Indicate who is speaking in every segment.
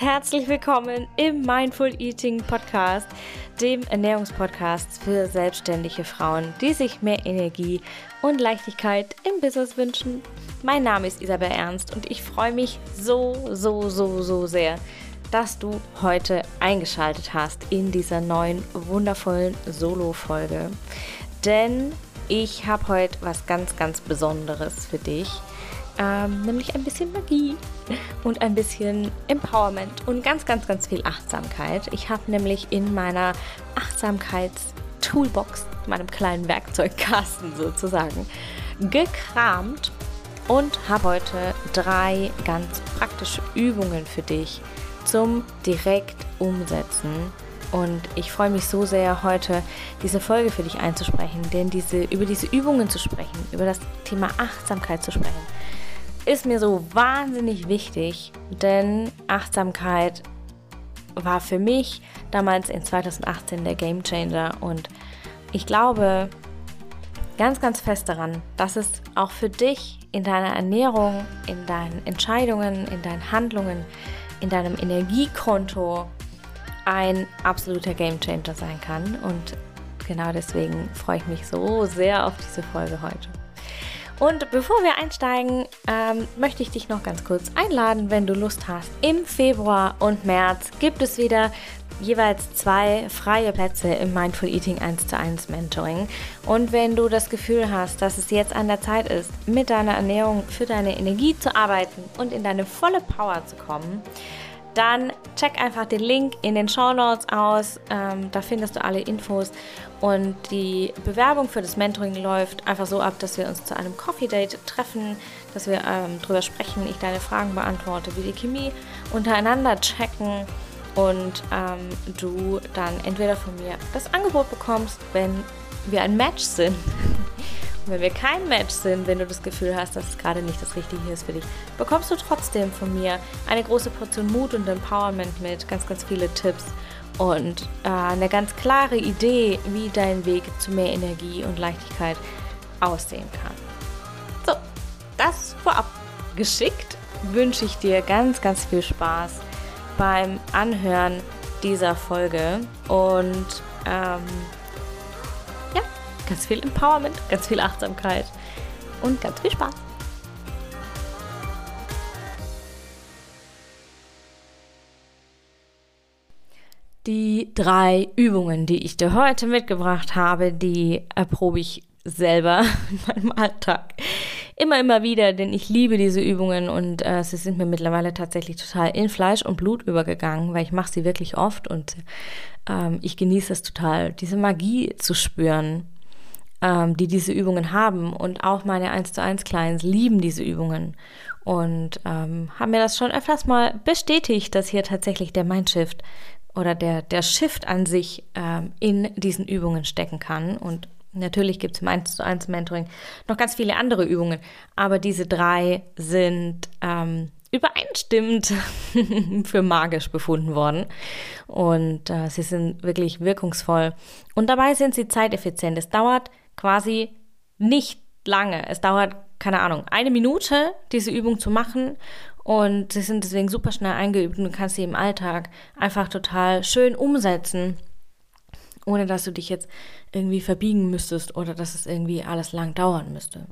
Speaker 1: herzlich willkommen im Mindful Eating Podcast, dem Ernährungspodcast für selbstständige Frauen, die sich mehr Energie und Leichtigkeit im Business wünschen. Mein Name ist Isabel Ernst und ich freue mich so, so, so, so sehr, dass du heute eingeschaltet hast in dieser neuen wundervollen Solo-Folge. Denn ich habe heute was ganz, ganz Besonderes für dich ähm, nämlich ein bisschen Magie und ein bisschen Empowerment und ganz, ganz, ganz viel Achtsamkeit. Ich habe nämlich in meiner Achtsamkeits-Toolbox, meinem kleinen Werkzeugkasten sozusagen, gekramt und habe heute drei ganz praktische Übungen für dich zum direkt umsetzen. Und ich freue mich so sehr, heute diese Folge für dich einzusprechen, denn diese, über diese Übungen zu sprechen, über das Thema Achtsamkeit zu sprechen, ist mir so wahnsinnig wichtig, denn Achtsamkeit war für mich damals in 2018 der Game Changer und ich glaube ganz, ganz fest daran, dass es auch für dich in deiner Ernährung, in deinen Entscheidungen, in deinen Handlungen, in deinem Energiekonto ein absoluter Game Changer sein kann und genau deswegen freue ich mich so sehr auf diese Folge heute. Und bevor wir einsteigen, ähm, möchte ich dich noch ganz kurz einladen, wenn du Lust hast. Im Februar und März gibt es wieder jeweils zwei freie Plätze im Mindful Eating 1 zu 1 Mentoring. Und wenn du das Gefühl hast, dass es jetzt an der Zeit ist, mit deiner Ernährung für deine Energie zu arbeiten und in deine volle Power zu kommen, dann check einfach den Link in den Show Notes aus. Ähm, da findest du alle Infos. Und die Bewerbung für das Mentoring läuft einfach so ab, dass wir uns zu einem Coffee Date treffen, dass wir ähm, drüber sprechen, ich deine Fragen beantworte, wie die Chemie untereinander checken und ähm, du dann entweder von mir das Angebot bekommst, wenn wir ein Match sind wenn wir kein Match sind, wenn du das Gefühl hast, dass es gerade nicht das Richtige ist für dich, bekommst du trotzdem von mir eine große Portion Mut und Empowerment mit, ganz, ganz viele Tipps und äh, eine ganz klare Idee, wie dein Weg zu mehr Energie und Leichtigkeit aussehen kann. So, das vorab geschickt wünsche ich dir ganz, ganz viel Spaß beim Anhören dieser Folge und ähm, ganz viel Empowerment, ganz viel Achtsamkeit und ganz viel Spaß. Die drei Übungen, die ich dir heute mitgebracht habe, die erprobe ich selber in meinem Alltag immer, immer wieder, denn ich liebe diese Übungen und äh, sie sind mir mittlerweile tatsächlich total in Fleisch und Blut übergegangen, weil ich mache sie wirklich oft und ähm, ich genieße es total, diese Magie zu spüren ähm, die diese Übungen haben. Und auch meine 1 zu 1 Clients lieben diese Übungen und ähm, haben mir das schon öfters mal bestätigt, dass hier tatsächlich der Mindshift oder der, der Shift an sich ähm, in diesen Übungen stecken kann. Und natürlich gibt es im 1 zu 1 Mentoring noch ganz viele andere Übungen, aber diese drei sind ähm, übereinstimmend für magisch befunden worden. Und äh, sie sind wirklich wirkungsvoll. Und dabei sind sie zeiteffizient. Es dauert quasi nicht lange. Es dauert, keine Ahnung, eine Minute, diese Übung zu machen. Und sie sind deswegen super schnell eingeübt und du kannst sie im Alltag einfach total schön umsetzen, ohne dass du dich jetzt irgendwie verbiegen müsstest oder dass es irgendwie alles lang dauern müsste.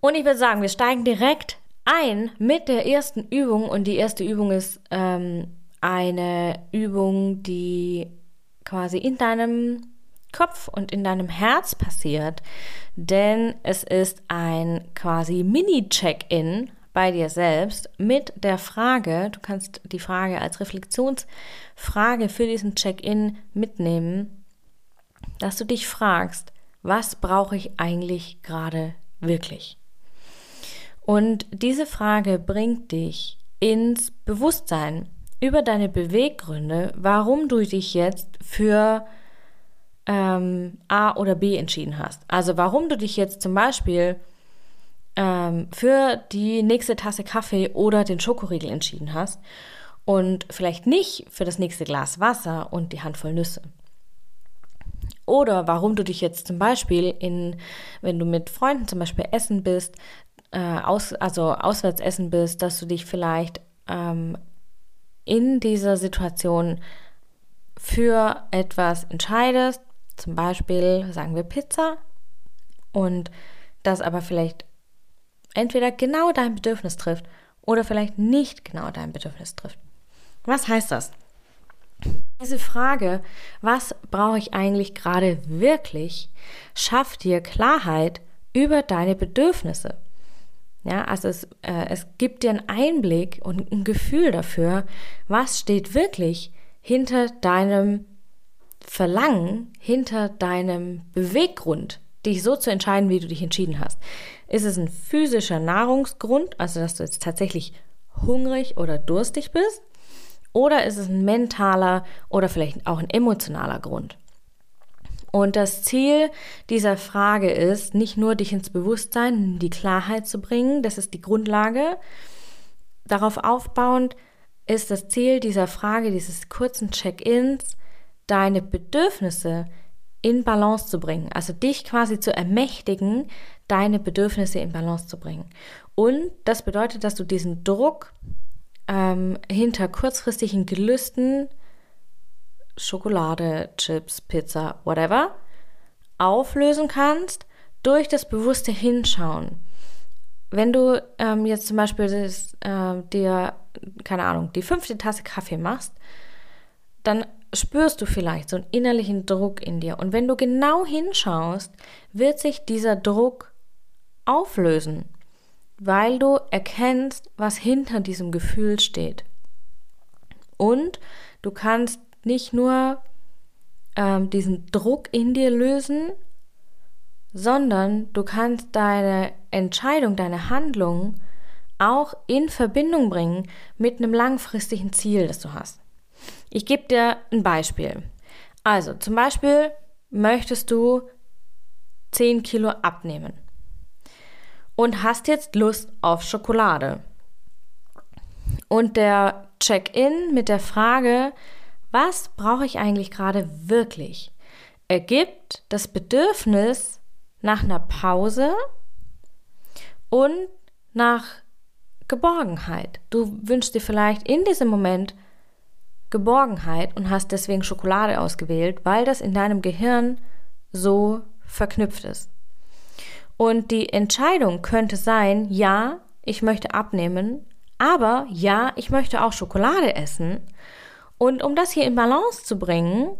Speaker 1: Und ich würde sagen, wir steigen direkt ein mit der ersten Übung. Und die erste Übung ist ähm, eine Übung, die quasi in deinem Kopf und in deinem Herz passiert, denn es ist ein quasi Mini-Check-in bei dir selbst mit der Frage, du kannst die Frage als Reflexionsfrage für diesen Check-in mitnehmen, dass du dich fragst, was brauche ich eigentlich gerade wirklich? Und diese Frage bringt dich ins Bewusstsein über deine Beweggründe, warum du dich jetzt für ähm, A oder B entschieden hast. Also warum du dich jetzt zum Beispiel ähm, für die nächste Tasse Kaffee oder den Schokoriegel entschieden hast und vielleicht nicht für das nächste Glas Wasser und die Handvoll Nüsse. Oder warum du dich jetzt zum Beispiel in, wenn du mit Freunden zum Beispiel essen bist, äh, aus, also auswärts essen bist, dass du dich vielleicht ähm, in dieser Situation für etwas entscheidest, zum Beispiel sagen wir Pizza, und das aber vielleicht entweder genau dein Bedürfnis trifft oder vielleicht nicht genau dein Bedürfnis trifft. Was heißt das? Diese Frage, was brauche ich eigentlich gerade wirklich, schafft dir Klarheit über deine Bedürfnisse. Ja, also es, äh, es gibt dir einen Einblick und ein Gefühl dafür, was steht wirklich hinter deinem Verlangen, hinter deinem Beweggrund, dich so zu entscheiden, wie du dich entschieden hast. Ist es ein physischer Nahrungsgrund, also dass du jetzt tatsächlich hungrig oder durstig bist? Oder ist es ein mentaler oder vielleicht auch ein emotionaler Grund? Und das Ziel dieser Frage ist, nicht nur dich ins Bewusstsein, die Klarheit zu bringen, das ist die Grundlage. Darauf aufbauend ist das Ziel dieser Frage, dieses kurzen Check-ins, deine Bedürfnisse in Balance zu bringen. Also dich quasi zu ermächtigen, deine Bedürfnisse in Balance zu bringen. Und das bedeutet, dass du diesen Druck ähm, hinter kurzfristigen Gelüsten Schokolade, Chips, Pizza, whatever, auflösen kannst durch das bewusste Hinschauen. Wenn du ähm, jetzt zum Beispiel das, äh, dir, keine Ahnung, die fünfte Tasse Kaffee machst, dann spürst du vielleicht so einen innerlichen Druck in dir. Und wenn du genau hinschaust, wird sich dieser Druck auflösen, weil du erkennst, was hinter diesem Gefühl steht. Und du kannst nicht nur ähm, diesen Druck in dir lösen, sondern du kannst deine Entscheidung, deine Handlung auch in Verbindung bringen mit einem langfristigen Ziel, das du hast. Ich gebe dir ein Beispiel. Also zum Beispiel möchtest du 10 Kilo abnehmen und hast jetzt Lust auf Schokolade. Und der Check-in mit der Frage, was brauche ich eigentlich gerade wirklich, ergibt das Bedürfnis nach einer Pause und nach Geborgenheit. Du wünschst dir vielleicht in diesem Moment Geborgenheit und hast deswegen Schokolade ausgewählt, weil das in deinem Gehirn so verknüpft ist. Und die Entscheidung könnte sein, ja, ich möchte abnehmen, aber ja, ich möchte auch Schokolade essen und um das hier in Balance zu bringen,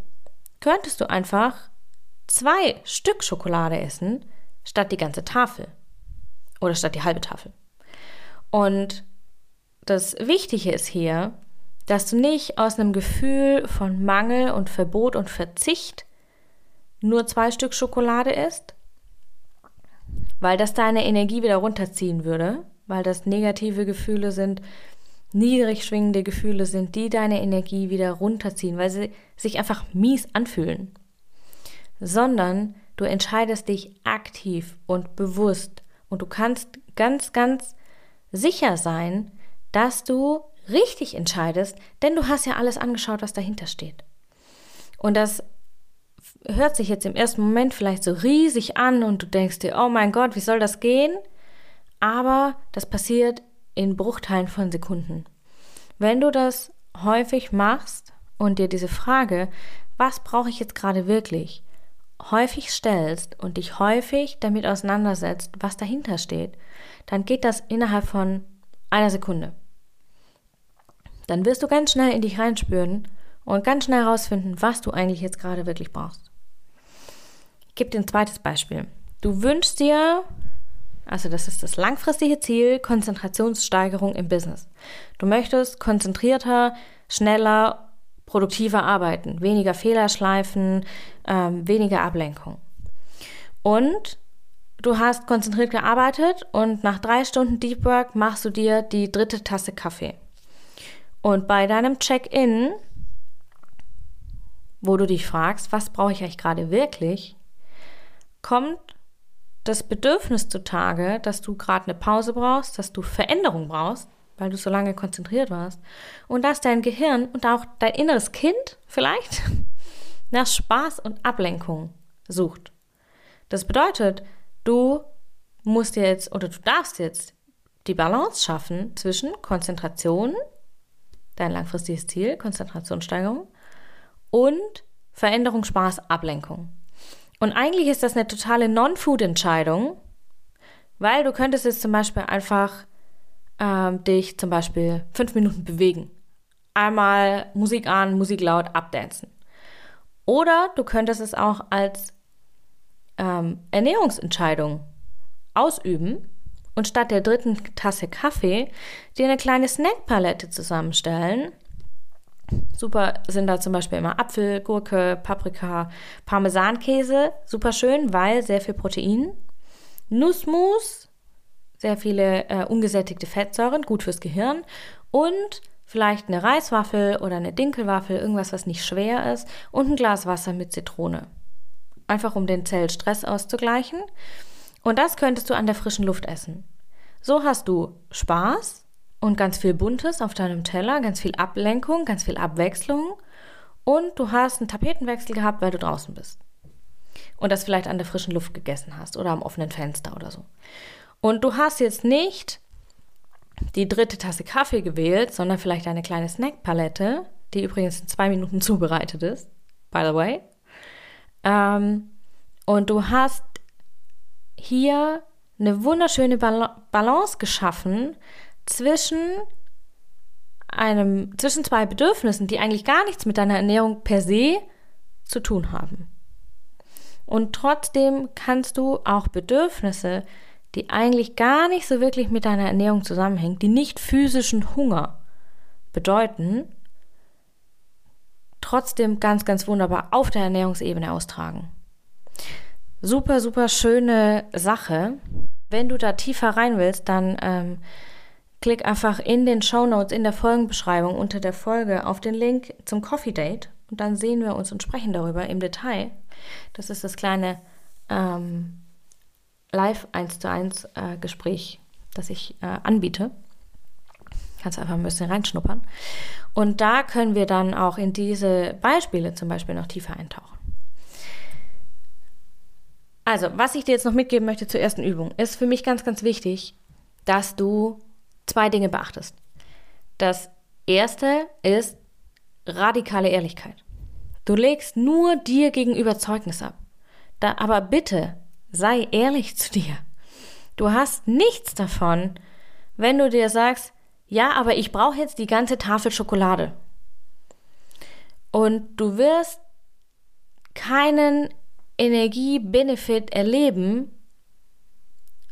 Speaker 1: könntest du einfach zwei Stück Schokolade essen, statt die ganze Tafel. Oder statt die halbe Tafel. Und das Wichtige ist hier, dass du nicht aus einem Gefühl von Mangel und Verbot und Verzicht nur zwei Stück Schokolade isst, weil das deine Energie wieder runterziehen würde, weil das negative Gefühle sind, niedrig schwingende Gefühle sind, die deine Energie wieder runterziehen, weil sie sich einfach mies anfühlen. Sondern du entscheidest dich aktiv und bewusst und du kannst ganz, ganz sicher sein, dass du richtig entscheidest, denn du hast ja alles angeschaut, was dahinter steht. Und das hört sich jetzt im ersten Moment vielleicht so riesig an und du denkst dir, oh mein Gott, wie soll das gehen? Aber das passiert in Bruchteilen von Sekunden. Wenn du das häufig machst und dir diese Frage, was brauche ich jetzt gerade wirklich, häufig stellst und dich häufig damit auseinandersetzt, was dahinter steht, dann geht das innerhalb von einer Sekunde. Dann wirst du ganz schnell in dich reinspüren und ganz schnell herausfinden, was du eigentlich jetzt gerade wirklich brauchst. Ich gebe dir ein zweites Beispiel. Du wünschst dir also das ist das langfristige Ziel, Konzentrationssteigerung im Business. Du möchtest konzentrierter, schneller, produktiver arbeiten, weniger Fehlerschleifen, ähm, weniger Ablenkung. Und du hast konzentriert gearbeitet und nach drei Stunden Deep Work machst du dir die dritte Tasse Kaffee. Und bei deinem Check-in, wo du dich fragst, was brauche ich eigentlich gerade wirklich, kommt das Bedürfnis zutage, dass du gerade eine Pause brauchst, dass du Veränderung brauchst, weil du so lange konzentriert warst und dass dein Gehirn und auch dein inneres Kind vielleicht nach Spaß und Ablenkung sucht. Das bedeutet, du musst jetzt oder du darfst jetzt die Balance schaffen zwischen Konzentration dein langfristiges Ziel, Konzentrationssteigerung und Veränderung, Spaß, Ablenkung. Und eigentlich ist das eine totale Non-Food-Entscheidung, weil du könntest jetzt zum Beispiel einfach ähm, dich zum Beispiel fünf Minuten bewegen. Einmal Musik an, Musik laut, abdancen. Oder du könntest es auch als ähm, Ernährungsentscheidung ausüben und statt der dritten Tasse Kaffee dir eine kleine Snackpalette zusammenstellen. Super sind da zum Beispiel immer Apfel, Gurke, Paprika, Parmesankäse. Super schön, weil sehr viel Protein. Nussmus, sehr viele äh, ungesättigte Fettsäuren, gut fürs Gehirn. Und vielleicht eine Reiswaffel oder eine Dinkelwaffel, irgendwas, was nicht schwer ist. Und ein Glas Wasser mit Zitrone. Einfach um den Zellstress auszugleichen. Und das könntest du an der frischen Luft essen. So hast du Spaß und ganz viel Buntes auf deinem Teller, ganz viel Ablenkung, ganz viel Abwechslung und du hast einen Tapetenwechsel gehabt, weil du draußen bist. Und das vielleicht an der frischen Luft gegessen hast oder am offenen Fenster oder so. Und du hast jetzt nicht die dritte Tasse Kaffee gewählt, sondern vielleicht eine kleine Snackpalette, die übrigens in zwei Minuten zubereitet ist, by the way. Ähm, und du hast hier eine wunderschöne Balance geschaffen zwischen einem, zwischen zwei Bedürfnissen, die eigentlich gar nichts mit deiner Ernährung per se zu tun haben. Und trotzdem kannst du auch Bedürfnisse, die eigentlich gar nicht so wirklich mit deiner Ernährung zusammenhängen, die nicht physischen Hunger bedeuten, trotzdem ganz, ganz wunderbar auf der Ernährungsebene austragen. Super, super schöne Sache. Wenn du da tiefer rein willst, dann ähm, klick einfach in den Show Notes in der Folgenbeschreibung unter der Folge auf den Link zum Coffee Date und dann sehen wir uns und sprechen darüber im Detail. Das ist das kleine ähm, Live 1 zu 1 äh, Gespräch, das ich äh, anbiete. Kannst einfach ein bisschen reinschnuppern. Und da können wir dann auch in diese Beispiele zum Beispiel noch tiefer eintauchen. Also, was ich dir jetzt noch mitgeben möchte zur ersten Übung, ist für mich ganz, ganz wichtig, dass du zwei Dinge beachtest. Das erste ist radikale Ehrlichkeit. Du legst nur dir gegenüber Zeugnis ab. Da, aber bitte sei ehrlich zu dir. Du hast nichts davon, wenn du dir sagst, ja, aber ich brauche jetzt die ganze Tafel Schokolade. Und du wirst keinen Energie-Benefit erleben,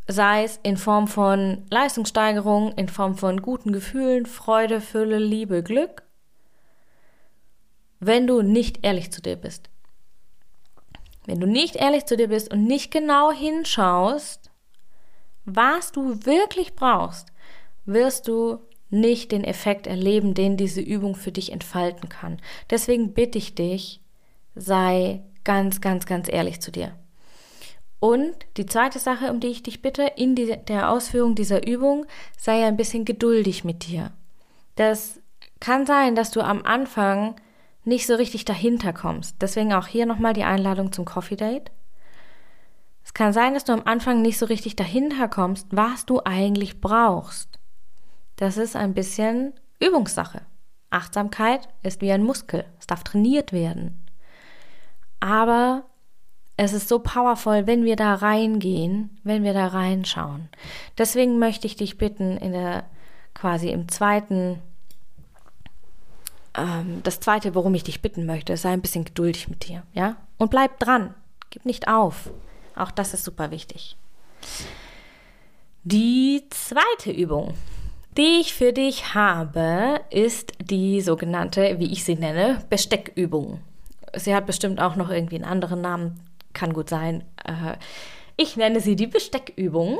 Speaker 1: sei es in Form von Leistungssteigerung, in Form von guten Gefühlen, Freude, Fülle, Liebe, Glück, wenn du nicht ehrlich zu dir bist. Wenn du nicht ehrlich zu dir bist und nicht genau hinschaust, was du wirklich brauchst, wirst du nicht den Effekt erleben, den diese Übung für dich entfalten kann. Deswegen bitte ich dich, sei ganz, ganz, ganz ehrlich zu dir. Und die zweite Sache, um die ich dich bitte, in die, der Ausführung dieser Übung, sei ein bisschen geduldig mit dir. Das kann sein, dass du am Anfang nicht so richtig dahinter kommst. Deswegen auch hier nochmal die Einladung zum Coffee Date. Es kann sein, dass du am Anfang nicht so richtig dahinter kommst, was du eigentlich brauchst. Das ist ein bisschen Übungssache. Achtsamkeit ist wie ein Muskel. Es darf trainiert werden. Aber es ist so powerful, wenn wir da reingehen, wenn wir da reinschauen. Deswegen möchte ich dich bitten, in der quasi im zweiten, ähm, das zweite, worum ich dich bitten möchte, sei ein bisschen geduldig mit dir, ja? Und bleib dran, gib nicht auf. Auch das ist super wichtig. Die zweite Übung, die ich für dich habe, ist die sogenannte, wie ich sie nenne, Besteckübung sie hat bestimmt auch noch irgendwie einen anderen Namen, kann gut sein. Äh, ich nenne sie die Besteckübung.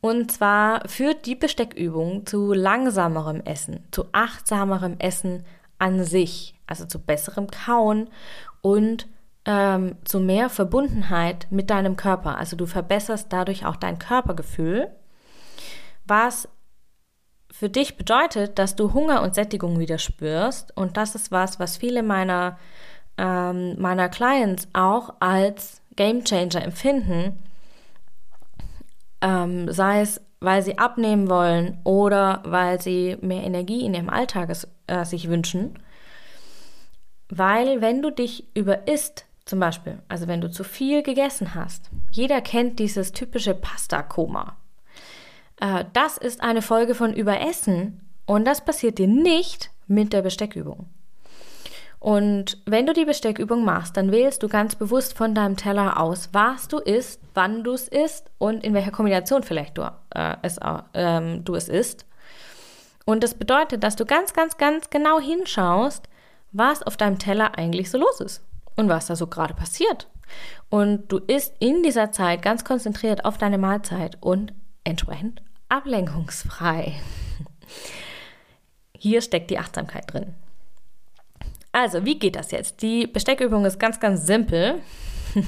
Speaker 1: Und zwar führt die Besteckübung zu langsamerem Essen, zu achtsamerem Essen an sich, also zu besserem Kauen und ähm, zu mehr Verbundenheit mit deinem Körper. Also du verbesserst dadurch auch dein Körpergefühl, was für dich bedeutet, dass du Hunger und Sättigung wieder spürst. Und das ist was, was viele meiner ähm, meiner Clients auch als Game Changer empfinden, ähm, sei es, weil sie abnehmen wollen oder weil sie mehr Energie in ihrem Alltag äh, sich wünschen. Weil wenn du dich überisst, zum Beispiel, also wenn du zu viel gegessen hast, jeder kennt dieses typische Pasta-Koma. Äh, das ist eine Folge von Überessen und das passiert dir nicht mit der Besteckübung. Und wenn du die Besteckübung machst, dann wählst du ganz bewusst von deinem Teller aus, was du isst, wann du es isst und in welcher Kombination vielleicht du, äh, es, äh, du es isst. Und das bedeutet, dass du ganz, ganz, ganz genau hinschaust, was auf deinem Teller eigentlich so los ist und was da so gerade passiert. Und du isst in dieser Zeit ganz konzentriert auf deine Mahlzeit und entsprechend ablenkungsfrei. Hier steckt die Achtsamkeit drin. Also, wie geht das jetzt? Die Besteckübung ist ganz, ganz simpel.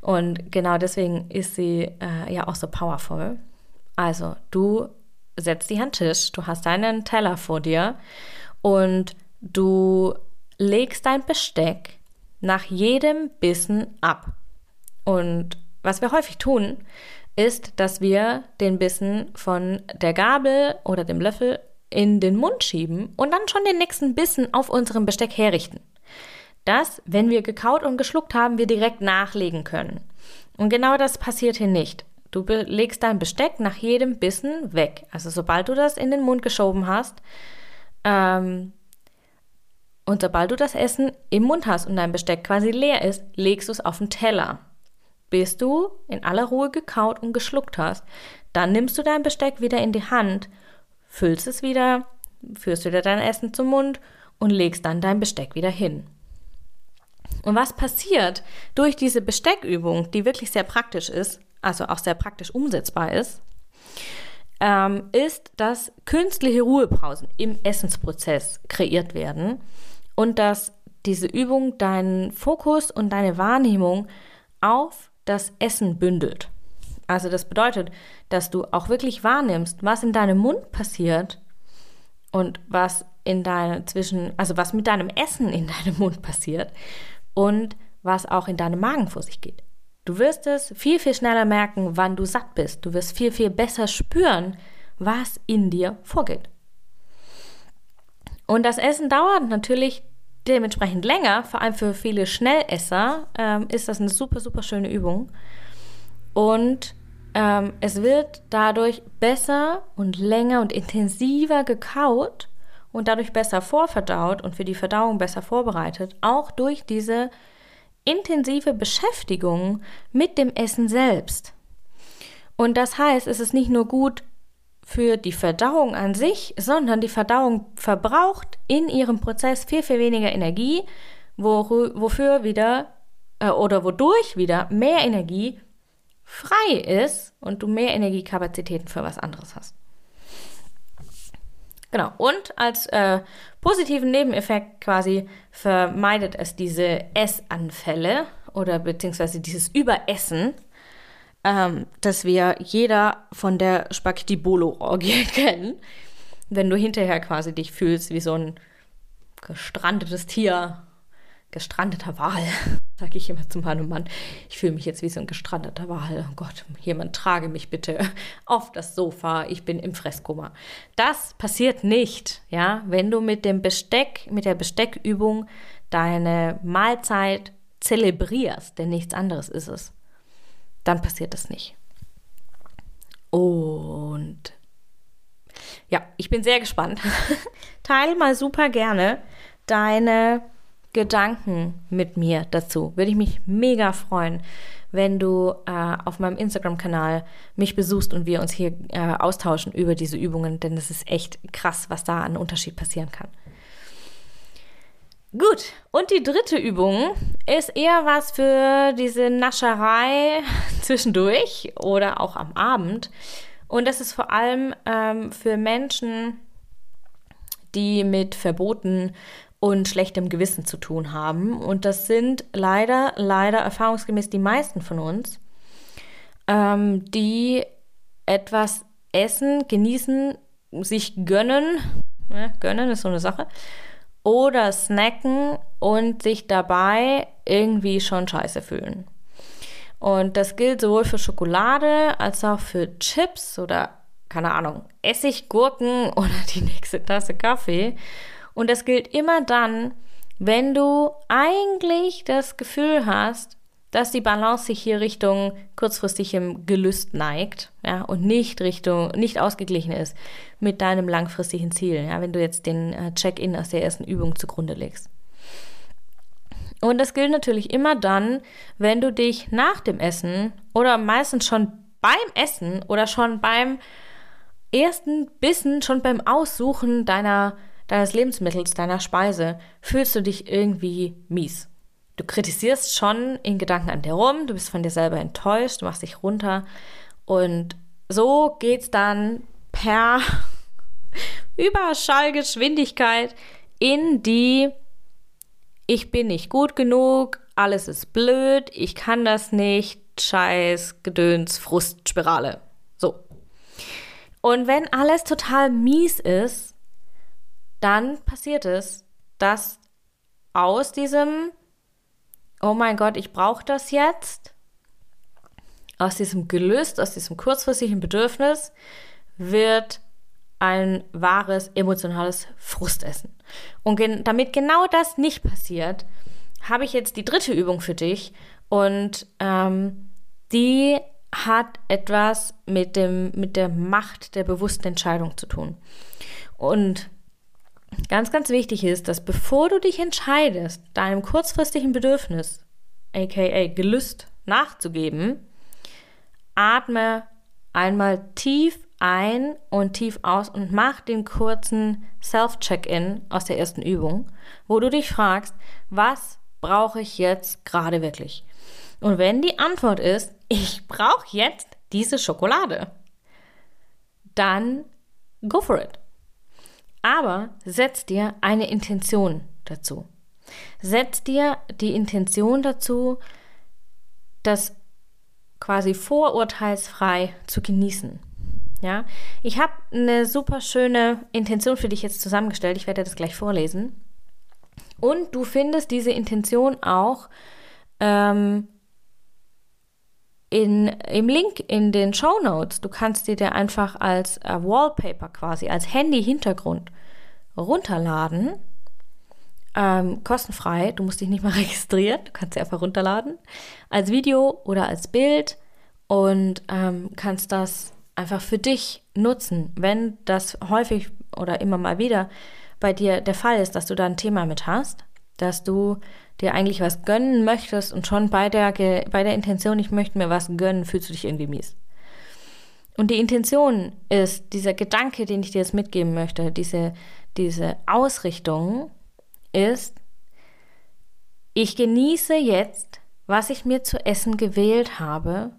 Speaker 1: Und genau deswegen ist sie äh, ja auch so powerful. Also, du setzt dich an Tisch, du hast deinen Teller vor dir und du legst dein Besteck nach jedem Bissen ab. Und was wir häufig tun, ist, dass wir den Bissen von der Gabel oder dem Löffel in den Mund schieben und dann schon den nächsten Bissen auf unserem Besteck herrichten. Dass, wenn wir gekaut und geschluckt haben, wir direkt nachlegen können. Und genau das passiert hier nicht. Du legst dein Besteck nach jedem Bissen weg. Also sobald du das in den Mund geschoben hast ähm, und sobald du das Essen im Mund hast und dein Besteck quasi leer ist, legst du es auf den Teller. Bis du in aller Ruhe gekaut und geschluckt hast. Dann nimmst du dein Besteck wieder in die Hand füllst es wieder, führst wieder dein Essen zum Mund und legst dann dein Besteck wieder hin. Und was passiert durch diese Besteckübung, die wirklich sehr praktisch ist, also auch sehr praktisch umsetzbar ist, ähm, ist, dass künstliche Ruhepausen im Essensprozess kreiert werden und dass diese Übung deinen Fokus und deine Wahrnehmung auf das Essen bündelt. Also das bedeutet, dass du auch wirklich wahrnimmst, was in deinem Mund passiert und was in deinem zwischen, also was mit deinem Essen in deinem Mund passiert und was auch in deinem Magen vor sich geht. Du wirst es viel, viel schneller merken, wann du satt bist. Du wirst viel, viel besser spüren, was in dir vorgeht. Und das Essen dauert natürlich dementsprechend länger, vor allem für viele Schnellesser ähm, ist das eine super, super schöne Übung. Und ähm, es wird dadurch besser und länger und intensiver gekaut und dadurch besser vorverdaut und für die Verdauung besser vorbereitet, auch durch diese intensive Beschäftigung mit dem Essen selbst. Und das heißt, es ist nicht nur gut für die Verdauung an sich, sondern die Verdauung verbraucht in ihrem Prozess viel, viel weniger Energie, wofür wieder äh, oder wodurch wieder mehr Energie frei ist und du mehr Energiekapazitäten für was anderes hast. Genau. Und als äh, positiven Nebeneffekt quasi vermeidet es diese Essanfälle oder beziehungsweise dieses Überessen, ähm, das wir jeder von der Spaghetti Bolo Orgie kennen. Wenn du hinterher quasi dich fühlst wie so ein gestrandetes Tier gestrandeter Wal, sage ich immer zu meinem Mann. Ich fühle mich jetzt wie so ein gestrandeter Wal. Oh Gott, jemand trage mich bitte auf das Sofa. Ich bin im Fresskummer. Das passiert nicht, ja, wenn du mit dem Besteck, mit der Besteckübung deine Mahlzeit zelebrierst, denn nichts anderes ist es. Dann passiert das nicht. Und ja, ich bin sehr gespannt. Teil mal super gerne deine Gedanken mit mir dazu. Würde ich mich mega freuen, wenn du äh, auf meinem Instagram-Kanal mich besuchst und wir uns hier äh, austauschen über diese Übungen, denn es ist echt krass, was da an Unterschied passieren kann. Gut, und die dritte Übung ist eher was für diese Nascherei zwischendurch oder auch am Abend. Und das ist vor allem ähm, für Menschen, die mit Verboten und schlechtem Gewissen zu tun haben. Und das sind leider, leider erfahrungsgemäß die meisten von uns, ähm, die etwas essen, genießen, sich gönnen, ne, gönnen ist so eine Sache, oder snacken und sich dabei irgendwie schon scheiße fühlen. Und das gilt sowohl für Schokolade als auch für Chips oder, keine Ahnung, Essiggurken oder die nächste Tasse Kaffee Und das gilt immer dann, wenn du eigentlich das Gefühl hast, dass die Balance sich hier Richtung kurzfristigem Gelüst neigt, ja, und nicht Richtung, nicht ausgeglichen ist mit deinem langfristigen Ziel, ja, wenn du jetzt den äh, Check-in aus der ersten Übung zugrunde legst. Und das gilt natürlich immer dann, wenn du dich nach dem Essen oder meistens schon beim Essen oder schon beim ersten Bissen, schon beim Aussuchen deiner, deines Lebensmittels, deiner Speise, fühlst du dich irgendwie mies. Du kritisierst schon in Gedanken an dir rum, du bist von dir selber enttäuscht, du machst dich runter und so geht's dann per Überschallgeschwindigkeit in die ich bin nicht gut genug, alles ist blöd, ich kann das nicht, Scheiß, Gedöns, Frustspirale. So. Und wenn alles total mies ist, dann passiert es, dass aus diesem, oh mein Gott, ich brauche das jetzt, aus diesem Gelüst, aus diesem kurzfristigen Bedürfnis, wird ein wahres emotionales Frustessen. Und gen damit genau das nicht passiert, habe ich jetzt die dritte Übung für dich und ähm, die hat etwas mit, dem, mit der Macht der bewussten Entscheidung zu tun. Und ganz, ganz wichtig ist, dass bevor du dich entscheidest, deinem kurzfristigen Bedürfnis, aka Gelüst, nachzugeben, atme einmal tief ein und tief aus und mach den kurzen Self-Check-In aus der ersten Übung, wo du dich fragst, was brauche ich jetzt gerade wirklich? Und wenn die Antwort ist, ich brauche jetzt diese Schokolade, dann go for it. Aber setz dir eine Intention dazu. Setz dir die Intention dazu, das quasi vorurteilsfrei zu genießen. Ja, ich habe eine super schöne Intention für dich jetzt zusammengestellt. Ich werde das gleich vorlesen. Und du findest diese Intention auch ähm, in, im Link in den Show Notes. Du kannst dir der einfach als äh, Wallpaper quasi, als Handy-Hintergrund runterladen. Ähm, kostenfrei. Du musst dich nicht mal registrieren. Du kannst sie einfach runterladen. Als Video oder als Bild und ähm, kannst das einfach für dich nutzen, wenn das häufig oder immer mal wieder bei dir der Fall ist, dass du da ein Thema mit hast, dass du dir eigentlich was gönnen möchtest und schon bei der, bei der Intention, ich möchte mir was gönnen, fühlst du dich irgendwie mies. Und die Intention ist, dieser Gedanke, den ich dir jetzt mitgeben möchte, diese, diese Ausrichtung ist, ich genieße jetzt, was ich mir zu essen gewählt habe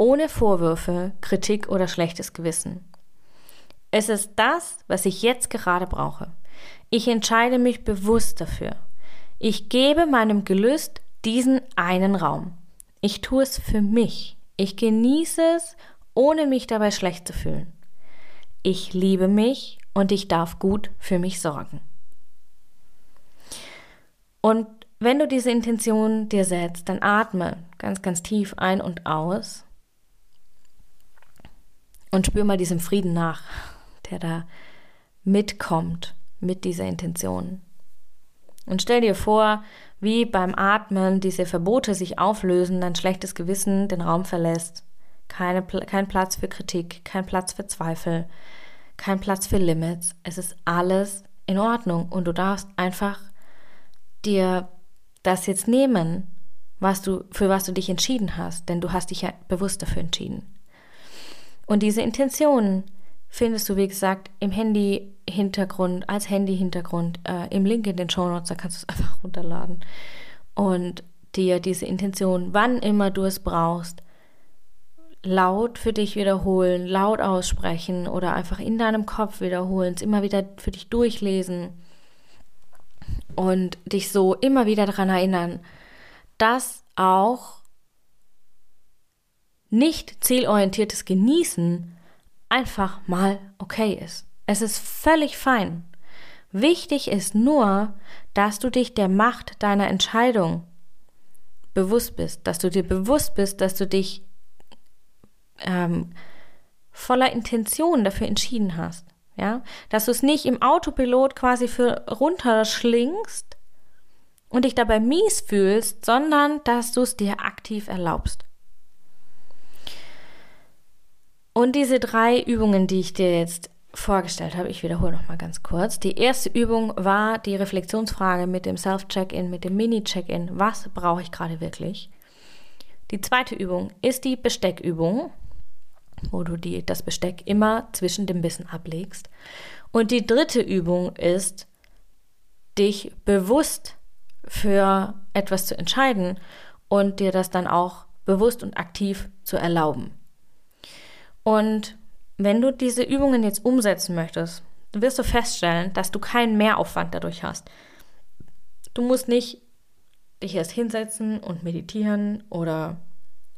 Speaker 1: ohne Vorwürfe, Kritik oder schlechtes Gewissen. Es ist das, was ich jetzt gerade brauche. Ich entscheide mich bewusst dafür. Ich gebe meinem Gelüst diesen einen Raum. Ich tue es für mich. Ich genieße es, ohne mich dabei schlecht zu fühlen. Ich liebe mich und ich darf gut für mich sorgen. Und wenn du diese Intention dir setzt, dann atme ganz, ganz tief ein und aus und spür mal diesem Frieden nach, der da mitkommt mit dieser Intention. Und stell dir vor, wie beim Atmen diese Verbote sich auflösen, dein schlechtes Gewissen den Raum verlässt. Keine, kein Platz für Kritik, kein Platz für Zweifel, kein Platz für Limits. Es ist alles in Ordnung und du darfst einfach dir das jetzt nehmen, was du, für was du dich entschieden hast, denn du hast dich ja bewusst dafür entschieden. Und diese Intentionen findest du, wie gesagt, im Handy-Hintergrund, als Handy-Hintergrund, äh, im Link in den Show Notes, da kannst du es einfach runterladen. Und dir diese Intention, wann immer du es brauchst, laut für dich wiederholen, laut aussprechen oder einfach in deinem Kopf wiederholen, es immer wieder für dich durchlesen und dich so immer wieder daran erinnern, dass auch nicht zielorientiertes Genießen einfach mal okay ist. Es ist völlig fein. Wichtig ist nur, dass du dich der Macht deiner Entscheidung bewusst bist, dass du dir bewusst bist, dass du dich ähm, voller Intention dafür entschieden hast. Ja, dass du es nicht im Autopilot quasi für runterschlingst und dich dabei mies fühlst, sondern dass du es dir aktiv erlaubst. Und diese drei Übungen, die ich dir jetzt vorgestellt habe, ich wiederhole noch mal ganz kurz. Die erste Übung war die Reflexionsfrage mit dem Self-Check-In, mit dem Mini-Check-In. Was brauche ich gerade wirklich? Die zweite Übung ist die Besteckübung, wo du die, das Besteck immer zwischen dem Bissen ablegst. Und die dritte Übung ist, dich bewusst für etwas zu entscheiden und dir das dann auch bewusst und aktiv zu erlauben. Und wenn du diese Übungen jetzt umsetzen möchtest, wirst du feststellen, dass du keinen Mehraufwand dadurch hast. Du musst nicht dich erst hinsetzen und meditieren oder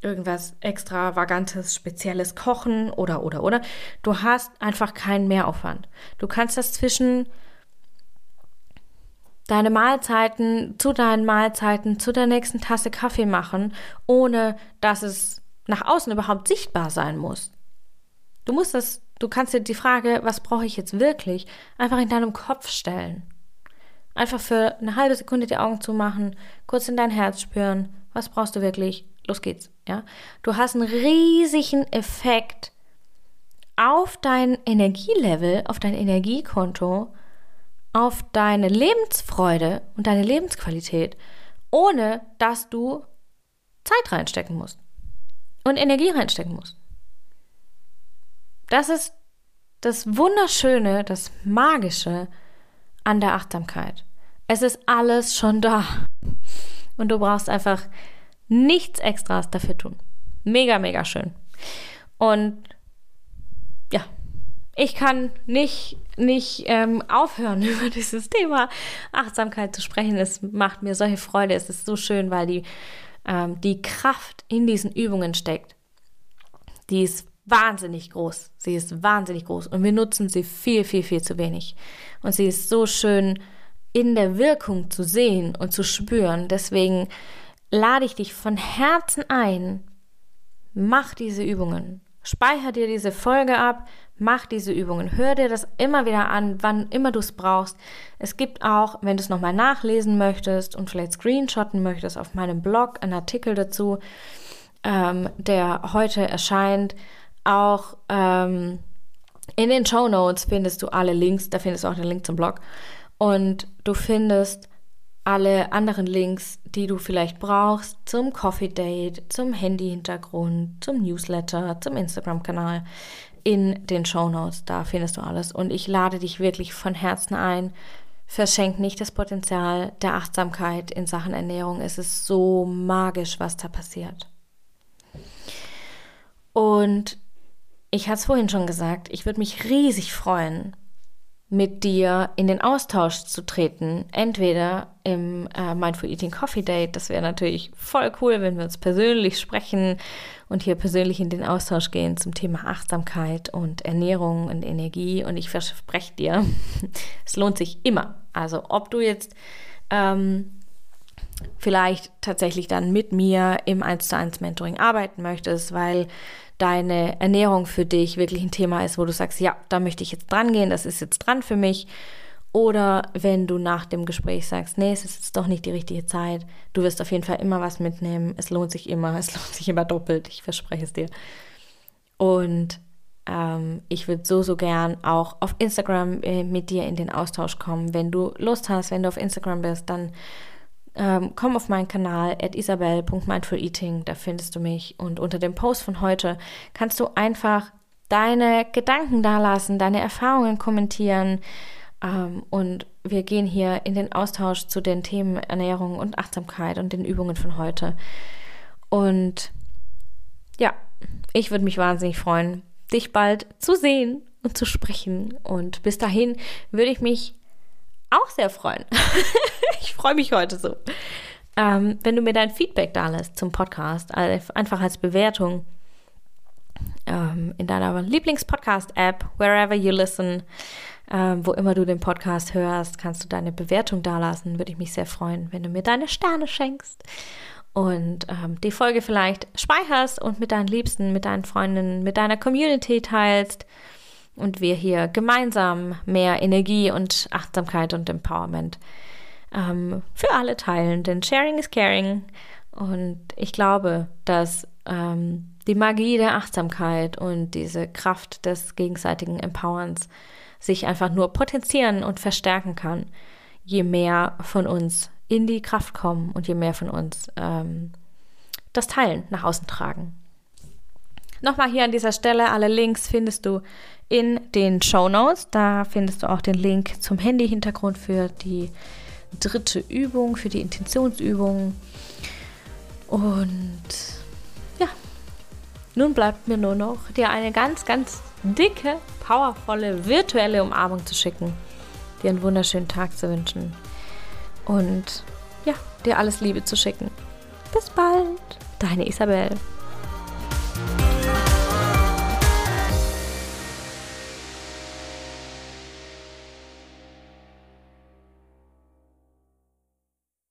Speaker 1: irgendwas extravagantes, spezielles kochen oder oder oder. Du hast einfach keinen Mehraufwand. Du kannst das zwischen deine Mahlzeiten zu deinen Mahlzeiten zu der nächsten Tasse Kaffee machen, ohne dass es nach außen überhaupt sichtbar sein muss. Du musst das, du kannst dir die Frage, was brauche ich jetzt wirklich, einfach in deinem Kopf stellen. Einfach für eine halbe Sekunde die Augen zu machen, kurz in dein Herz spüren, was brauchst du wirklich? Los geht's, ja? Du hast einen riesigen Effekt auf dein Energielevel, auf dein Energiekonto, auf deine Lebensfreude und deine Lebensqualität, ohne dass du Zeit reinstecken musst und Energie reinstecken musst. Das ist das Wunderschöne, das Magische an der Achtsamkeit. Es ist alles schon da. Und du brauchst einfach nichts Extras dafür tun. Mega, mega schön. Und ja, ich kann nicht, nicht ähm, aufhören, über dieses Thema Achtsamkeit zu sprechen. Es macht mir solche Freude. Es ist so schön, weil die, ähm, die Kraft in diesen Übungen steckt. Die ist wahnsinnig groß. Sie ist wahnsinnig groß und wir nutzen sie viel, viel, viel zu wenig. Und sie ist so schön in der Wirkung zu sehen und zu spüren. Deswegen lade ich dich von Herzen ein, mach diese Übungen. Speicher dir diese Folge ab, mach diese Übungen, hör dir das immer wieder an, wann immer du es brauchst. Es gibt auch, wenn du es nochmal nachlesen möchtest und vielleicht screenshotten möchtest, auf meinem Blog einen Artikel dazu, ähm, der heute erscheint auch ähm, in den Show Notes findest du alle Links, da findest du auch den Link zum Blog. Und du findest alle anderen Links, die du vielleicht brauchst, zum Coffee Date, zum Handy-Hintergrund, zum Newsletter, zum Instagram-Kanal in den Show Notes. Da findest du alles. Und ich lade dich wirklich von Herzen ein. Verschenk nicht das Potenzial der Achtsamkeit in Sachen Ernährung. Es ist so magisch, was da passiert. Und ich hatte es vorhin schon gesagt, ich würde mich riesig freuen, mit dir in den Austausch zu treten. Entweder im äh, Mindful Eating Coffee Date, das wäre natürlich voll cool, wenn wir uns persönlich sprechen und hier persönlich in den Austausch gehen zum Thema Achtsamkeit und Ernährung und Energie. Und ich verspreche dir, es lohnt sich immer. Also ob du jetzt ähm, vielleicht tatsächlich dann mit mir im 1 zu 1 Mentoring arbeiten möchtest, weil deine Ernährung für dich wirklich ein Thema ist, wo du sagst, ja, da möchte ich jetzt dran gehen, das ist jetzt dran für mich. Oder wenn du nach dem Gespräch sagst, nee, es ist jetzt doch nicht die richtige Zeit, du wirst auf jeden Fall immer was mitnehmen, es lohnt sich immer, es lohnt sich immer doppelt, ich verspreche es dir. Und ähm, ich würde so, so gern auch auf Instagram äh, mit dir in den Austausch kommen. Wenn du Lust hast, wenn du auf Instagram bist, dann ähm, komm auf meinen Kanal at isabel.mindfuleating, da findest du mich. Und unter dem Post von heute kannst du einfach deine Gedanken dalassen, deine Erfahrungen kommentieren. Ähm, und wir gehen hier in den Austausch zu den Themen Ernährung und Achtsamkeit und den Übungen von heute. Und ja, ich würde mich wahnsinnig freuen, dich bald zu sehen und zu sprechen. Und bis dahin würde ich mich auch sehr freuen. ich freue mich heute so. Ähm, wenn du mir dein Feedback da lässt zum Podcast, einfach als Bewertung ähm, in deiner Lieblingspodcast-App, wherever you listen, ähm, wo immer du den Podcast hörst, kannst du deine Bewertung da lassen. Würde ich mich sehr freuen, wenn du mir deine Sterne schenkst und ähm, die Folge vielleicht speicherst und mit deinen Liebsten, mit deinen Freundinnen, mit deiner Community teilst und wir hier gemeinsam mehr Energie und Achtsamkeit und Empowerment ähm, für alle teilen. Denn Sharing is Caring. Und ich glaube, dass ähm, die Magie der Achtsamkeit und diese Kraft des gegenseitigen Empowerns sich einfach nur potenzieren und verstärken kann, je mehr von uns in die Kraft kommen und je mehr von uns ähm, das Teilen nach außen tragen. Nochmal hier an dieser Stelle, alle Links findest du in den Show Notes. Da findest du auch den Link zum Handy-Hintergrund für die dritte Übung, für die Intentionsübung. Und ja, nun bleibt mir nur noch, dir eine ganz, ganz dicke, powervolle, virtuelle Umarmung zu schicken, dir einen wunderschönen Tag zu wünschen und ja, dir alles Liebe zu schicken. Bis bald, deine Isabel.